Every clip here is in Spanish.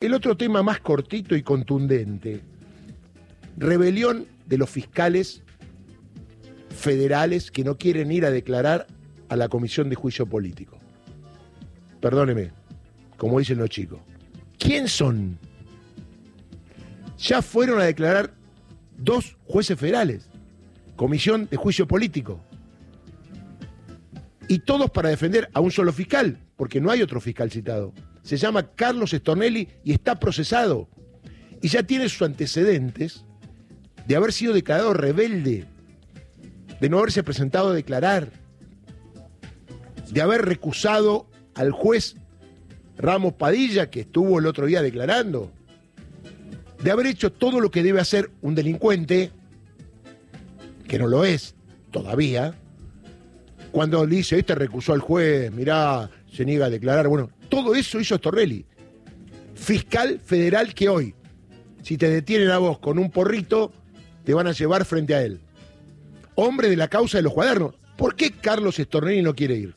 El otro tema más cortito y contundente. Rebelión de los fiscales federales que no quieren ir a declarar a la Comisión de Juicio Político. Perdóneme, como dicen los chicos. ¿Quién son? Ya fueron a declarar dos jueces federales, Comisión de Juicio Político. Y todos para defender a un solo fiscal, porque no hay otro fiscal citado. Se llama Carlos Stornelli y está procesado. Y ya tiene sus antecedentes de haber sido declarado rebelde, de no haberse presentado a declarar, de haber recusado al juez Ramos Padilla, que estuvo el otro día declarando, de haber hecho todo lo que debe hacer un delincuente, que no lo es todavía, cuando dice, este recusó al juez, mirá, se niega a declarar, bueno, todo eso hizo Stornelli, fiscal federal que hoy, si te detienen a vos con un porrito, te van a llevar frente a él. Hombre de la causa de los cuadernos. ¿Por qué Carlos Stornelli no quiere ir?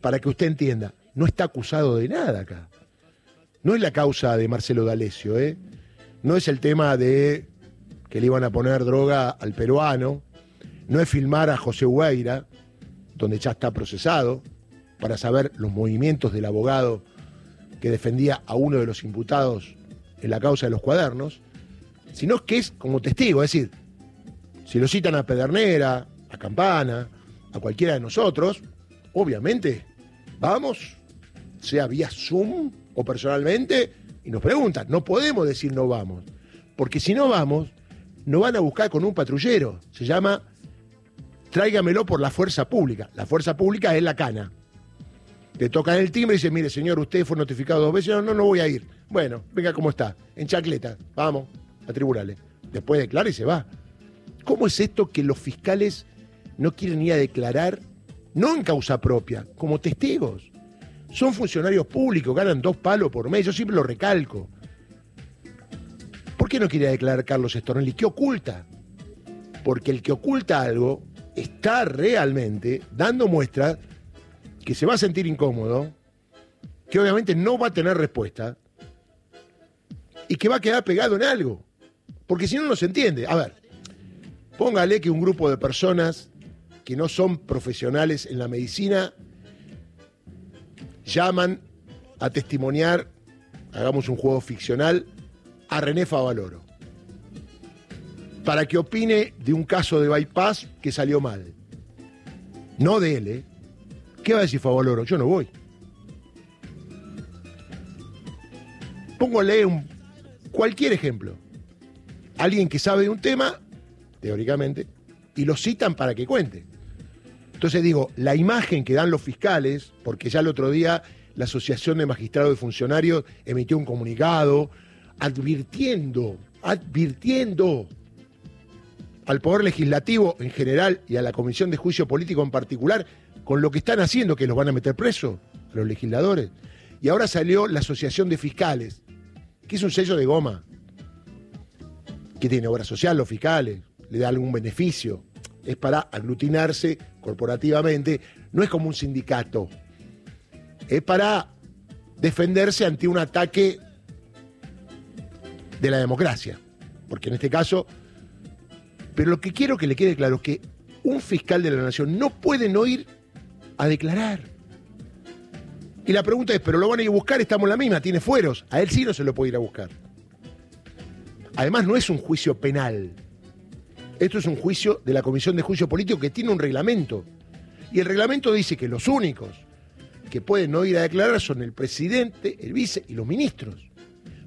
Para que usted entienda, no está acusado de nada acá. No es la causa de Marcelo D'Alessio, ¿eh? No es el tema de que le iban a poner droga al peruano. No es filmar a José Hueira, donde ya está procesado, para saber los movimientos del abogado que defendía a uno de los imputados en la causa de los cuadernos, sino que es como testigo, es decir, si lo citan a Pedernera, a Campana, a cualquiera de nosotros, obviamente vamos, sea vía Zoom o personalmente, y nos preguntan. No podemos decir no vamos, porque si no vamos, nos van a buscar con un patrullero. Se llama tráigamelo por la fuerza pública. La fuerza pública es la cana. Te tocan el timbre y dice, mire señor, usted fue notificado dos veces, no, no, no voy a ir. Bueno, venga cómo está, en chacleta, vamos, a tribunales. Después declara y se va. ¿Cómo es esto que los fiscales no quieren ir a declarar, no en causa propia, como testigos? Son funcionarios públicos, ganan dos palos por mes, yo siempre lo recalco. ¿Por qué no quiere declarar Carlos Estornelli? ¿Qué oculta? Porque el que oculta algo está realmente dando muestras que se va a sentir incómodo, que obviamente no va a tener respuesta y que va a quedar pegado en algo. Porque si no, no se entiende. A ver, póngale que un grupo de personas que no son profesionales en la medicina llaman a testimoniar, hagamos un juego ficcional, a René Favaloro. Para que opine de un caso de bypass que salió mal. No de él, ¿eh? ¿Qué va a decir Favaloro? Yo no voy. Póngale un, cualquier ejemplo. Alguien que sabe de un tema, teóricamente, y lo citan para que cuente. Entonces digo, la imagen que dan los fiscales, porque ya el otro día la Asociación de Magistrados y Funcionarios emitió un comunicado advirtiendo, advirtiendo al Poder Legislativo en general y a la Comisión de Juicio Político en particular con lo que están haciendo, que los van a meter presos, los legisladores. Y ahora salió la Asociación de Fiscales, que es un sello de goma, que tiene obra social los fiscales, le da algún beneficio. Es para aglutinarse corporativamente, no es como un sindicato, es para defenderse ante un ataque de la democracia, porque en este caso, pero lo que quiero que le quede claro es que un fiscal de la nación no puede no ir a declarar. Y la pregunta es, ¿pero lo van a ir a buscar? Estamos en la misma, tiene fueros. A él sí no se lo puede ir a buscar. Además, no es un juicio penal. Esto es un juicio de la Comisión de Juicio Político que tiene un reglamento. Y el reglamento dice que los únicos que pueden no ir a declarar son el presidente, el vice y los ministros.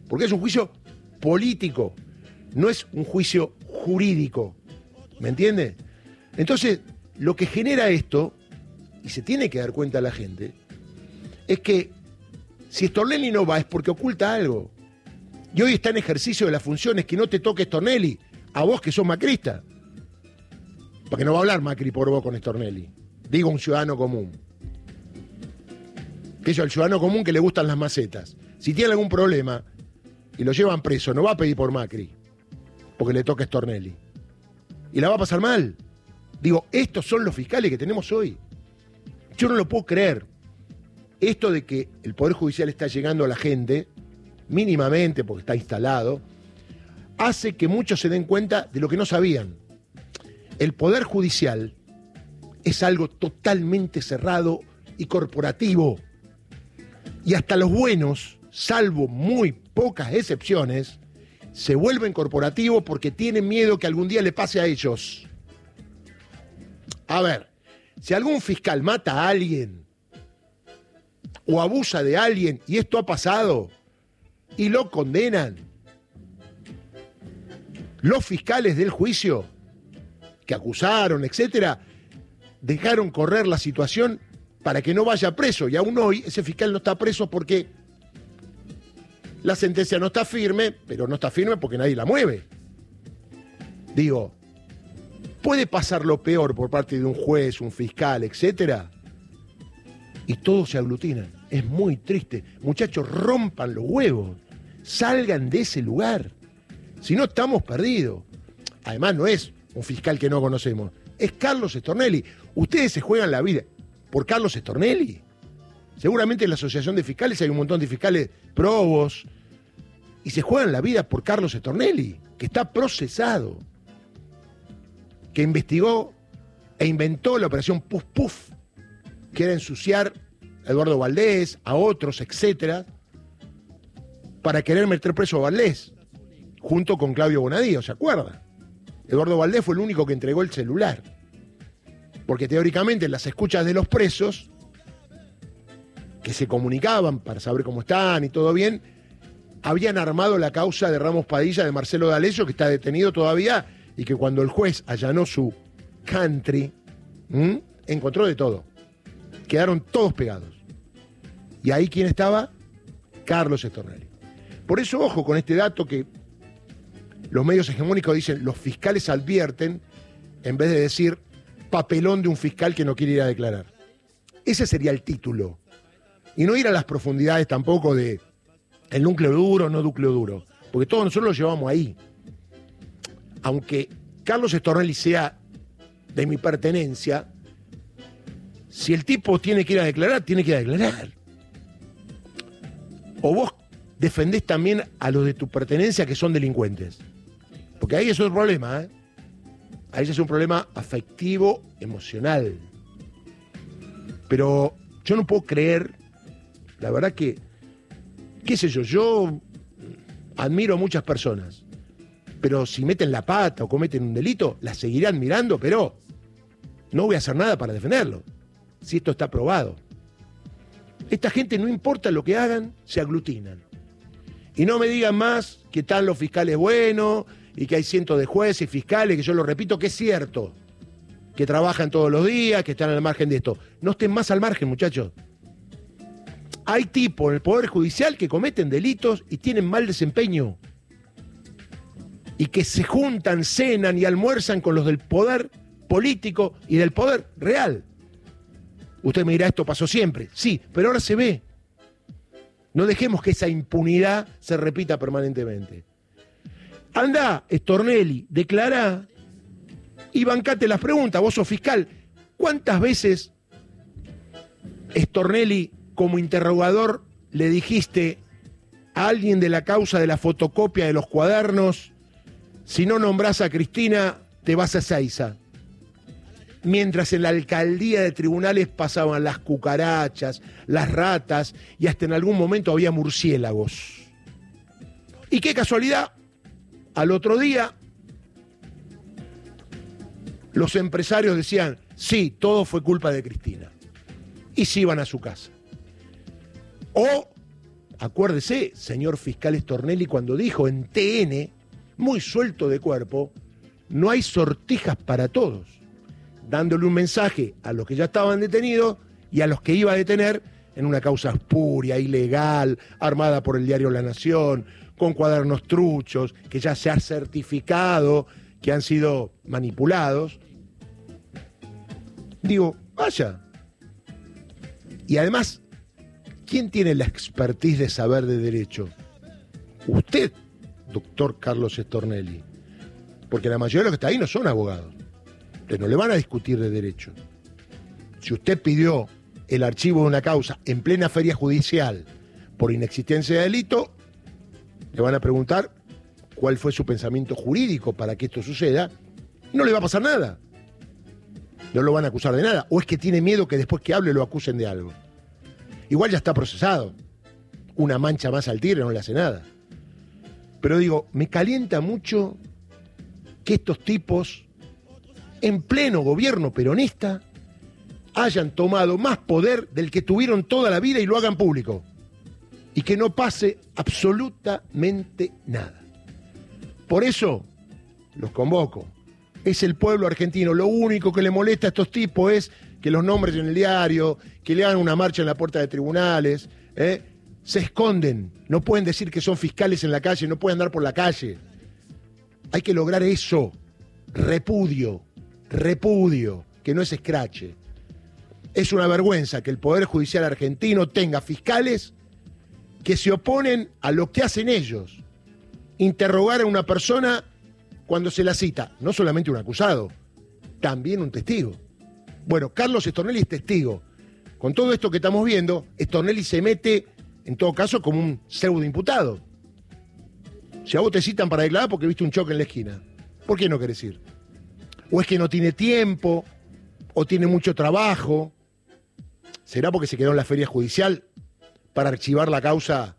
Porque es un juicio político, no es un juicio jurídico. ¿Me entiende? Entonces, lo que genera esto, y se tiene que dar cuenta la gente, es que si Stornelli no va es porque oculta algo. Y hoy está en ejercicio de las funciones que no te toque Stornelli a vos que sos macrista. Porque no va a hablar Macri por vos con Stornelli. Digo un ciudadano común. Que es el ciudadano común que le gustan las macetas. Si tiene algún problema y lo llevan preso, no va a pedir por Macri. Porque le toca Stornelli. Y la va a pasar mal. Digo, estos son los fiscales que tenemos hoy. Yo no lo puedo creer. Esto de que el Poder Judicial está llegando a la gente mínimamente, porque está instalado, hace que muchos se den cuenta de lo que no sabían. El poder judicial es algo totalmente cerrado y corporativo. Y hasta los buenos, salvo muy pocas excepciones, se vuelven corporativos porque tienen miedo que algún día le pase a ellos. A ver, si algún fiscal mata a alguien o abusa de alguien y esto ha pasado y lo condenan, los fiscales del juicio que acusaron, etcétera, dejaron correr la situación para que no vaya preso. Y aún hoy ese fiscal no está preso porque la sentencia no está firme, pero no está firme porque nadie la mueve. Digo, puede pasar lo peor por parte de un juez, un fiscal, etcétera, y todos se aglutinan. Es muy triste. Muchachos, rompan los huevos. Salgan de ese lugar. Si no, estamos perdidos. Además, no es un fiscal que no conocemos. Es Carlos Estornelli. Ustedes se juegan la vida por Carlos Estornelli. Seguramente en la Asociación de Fiscales hay un montón de fiscales probos y se juegan la vida por Carlos Estornelli, que está procesado, que investigó e inventó la operación Puf Puf, que era ensuciar a Eduardo Valdés, a otros, etcétera, para querer meter preso a Valdés, junto con Claudio Bonadío, ¿se acuerda? Eduardo Valdés fue el único que entregó el celular. Porque teóricamente en las escuchas de los presos que se comunicaban para saber cómo están y todo bien, habían armado la causa de Ramos Padilla de Marcelo D'Alessio, que está detenido todavía, y que cuando el juez allanó su country, encontró de todo. Quedaron todos pegados. Y ahí quién estaba? Carlos Estornelli. Por eso, ojo con este dato que los medios hegemónicos dicen, los fiscales advierten, en vez de decir papelón de un fiscal que no quiere ir a declarar. Ese sería el título y no ir a las profundidades tampoco de el núcleo duro, no núcleo duro, porque todos nosotros lo llevamos ahí. Aunque Carlos Estornelli sea de mi pertenencia, si el tipo tiene que ir a declarar, tiene que ir a declarar. O vos defendés también a los de tu pertenencia que son delincuentes. Porque ahí es otro problema, ¿eh? Ahí es un problema afectivo, emocional. Pero yo no puedo creer la verdad que, qué sé yo, yo admiro a muchas personas, pero si meten la pata o cometen un delito, la seguiré admirando, pero no voy a hacer nada para defenderlo, si esto está probado. Esta gente, no importa lo que hagan, se aglutinan. Y no me digan más que están los fiscales buenos y que hay cientos de jueces y fiscales, que yo lo repito, que es cierto, que trabajan todos los días, que están al margen de esto. No estén más al margen, muchachos. Hay tipos en el Poder Judicial que cometen delitos y tienen mal desempeño. Y que se juntan, cenan y almuerzan con los del poder político y del poder real. Usted me dirá, esto pasó siempre. Sí, pero ahora se ve. No dejemos que esa impunidad se repita permanentemente. Anda, Stornelli, declara y bancate las preguntas. Vos sos fiscal. ¿Cuántas veces Stornelli como interrogador le dijiste a alguien de la causa de la fotocopia de los cuadernos, si no nombras a Cristina, te vas a Seiza. Mientras en la alcaldía de tribunales pasaban las cucarachas, las ratas y hasta en algún momento había murciélagos. Y qué casualidad, al otro día los empresarios decían, sí, todo fue culpa de Cristina. Y se iban a su casa. O, acuérdese, señor fiscal Stornelli, cuando dijo en TN, muy suelto de cuerpo, no hay sortijas para todos, dándole un mensaje a los que ya estaban detenidos y a los que iba a detener en una causa espuria, ilegal, armada por el diario La Nación, con cuadernos truchos, que ya se ha certificado que han sido manipulados. Digo, vaya. Y además, ¿Quién tiene la expertise de saber de derecho? Usted, doctor Carlos Estornelli. Porque la mayoría de los que están ahí no son abogados. Entonces no le van a discutir de derecho. Si usted pidió el archivo de una causa en plena feria judicial por inexistencia de delito, Le van a preguntar cuál fue su pensamiento jurídico para que esto suceda. No le va a pasar nada. No lo van a acusar de nada. O es que tiene miedo que después que hable lo acusen de algo. Igual ya está procesado. Una mancha más al tigre no le hace nada. Pero digo, me calienta mucho que estos tipos, en pleno gobierno peronista, hayan tomado más poder del que tuvieron toda la vida y lo hagan público. Y que no pase absolutamente nada. Por eso los convoco. Es el pueblo argentino. Lo único que le molesta a estos tipos es que los nombres en el diario, que le hagan una marcha en la puerta de tribunales. ¿eh? Se esconden. No pueden decir que son fiscales en la calle, no pueden andar por la calle. Hay que lograr eso. Repudio. Repudio. Que no es escrache. Es una vergüenza que el Poder Judicial argentino tenga fiscales que se oponen a lo que hacen ellos. Interrogar a una persona cuando se la cita, no solamente un acusado, también un testigo. Bueno, Carlos Estornelli es testigo. Con todo esto que estamos viendo, Estornelli se mete, en todo caso, como un pseudo imputado. Si a vos te citan para declarar porque viste un choque en la esquina, ¿por qué no querés ir? O es que no tiene tiempo, o tiene mucho trabajo, ¿Será porque se quedó en la feria judicial para archivar la causa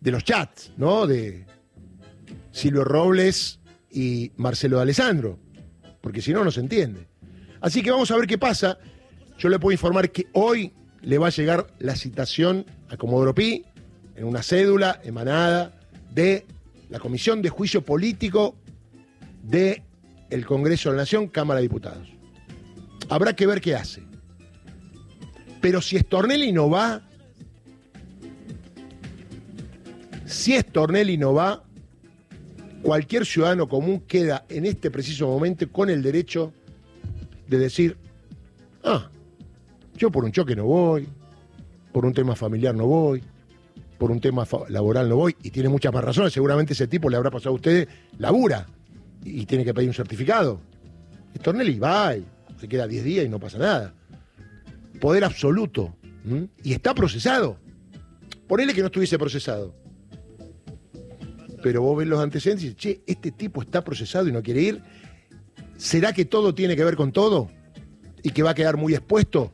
de los chats, ¿no? De Silvio Robles y Marcelo de Alessandro. Porque si no, no se entiende. Así que vamos a ver qué pasa. Yo le puedo informar que hoy le va a llegar la citación a Comodoro Pi en una cédula emanada de la Comisión de Juicio Político del el Congreso de la Nación, Cámara de Diputados. Habrá que ver qué hace. Pero si Stornelli no va, si Stornelli no va, cualquier ciudadano común queda en este preciso momento con el derecho de decir, ah, yo por un choque no voy, por un tema familiar no voy, por un tema laboral no voy, y tiene muchas más razones, seguramente ese tipo le habrá pasado a usted, labura, y tiene que pedir un certificado. Stornelli va y se queda 10 días y no pasa nada poder absoluto. Y está procesado. Ponele que no estuviese procesado. Pero vos ves los antecedentes y dices, che, este tipo está procesado y no quiere ir. ¿Será que todo tiene que ver con todo? ¿Y que va a quedar muy expuesto?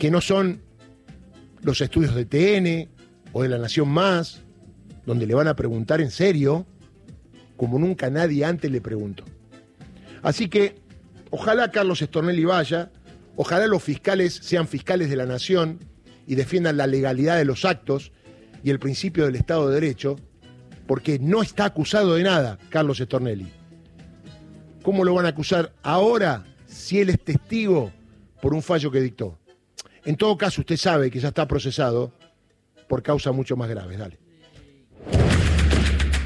¿Que no son los estudios de TN o de La Nación Más, donde le van a preguntar en serio, como nunca nadie antes le preguntó? Así que ojalá Carlos Estornelli vaya, Ojalá los fiscales sean fiscales de la nación y defiendan la legalidad de los actos y el principio del Estado de Derecho, porque no está acusado de nada Carlos Estornelli. ¿Cómo lo van a acusar ahora si él es testigo por un fallo que dictó? En todo caso, usted sabe que ya está procesado por causas mucho más graves. Dale.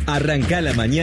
Arranca la mañana.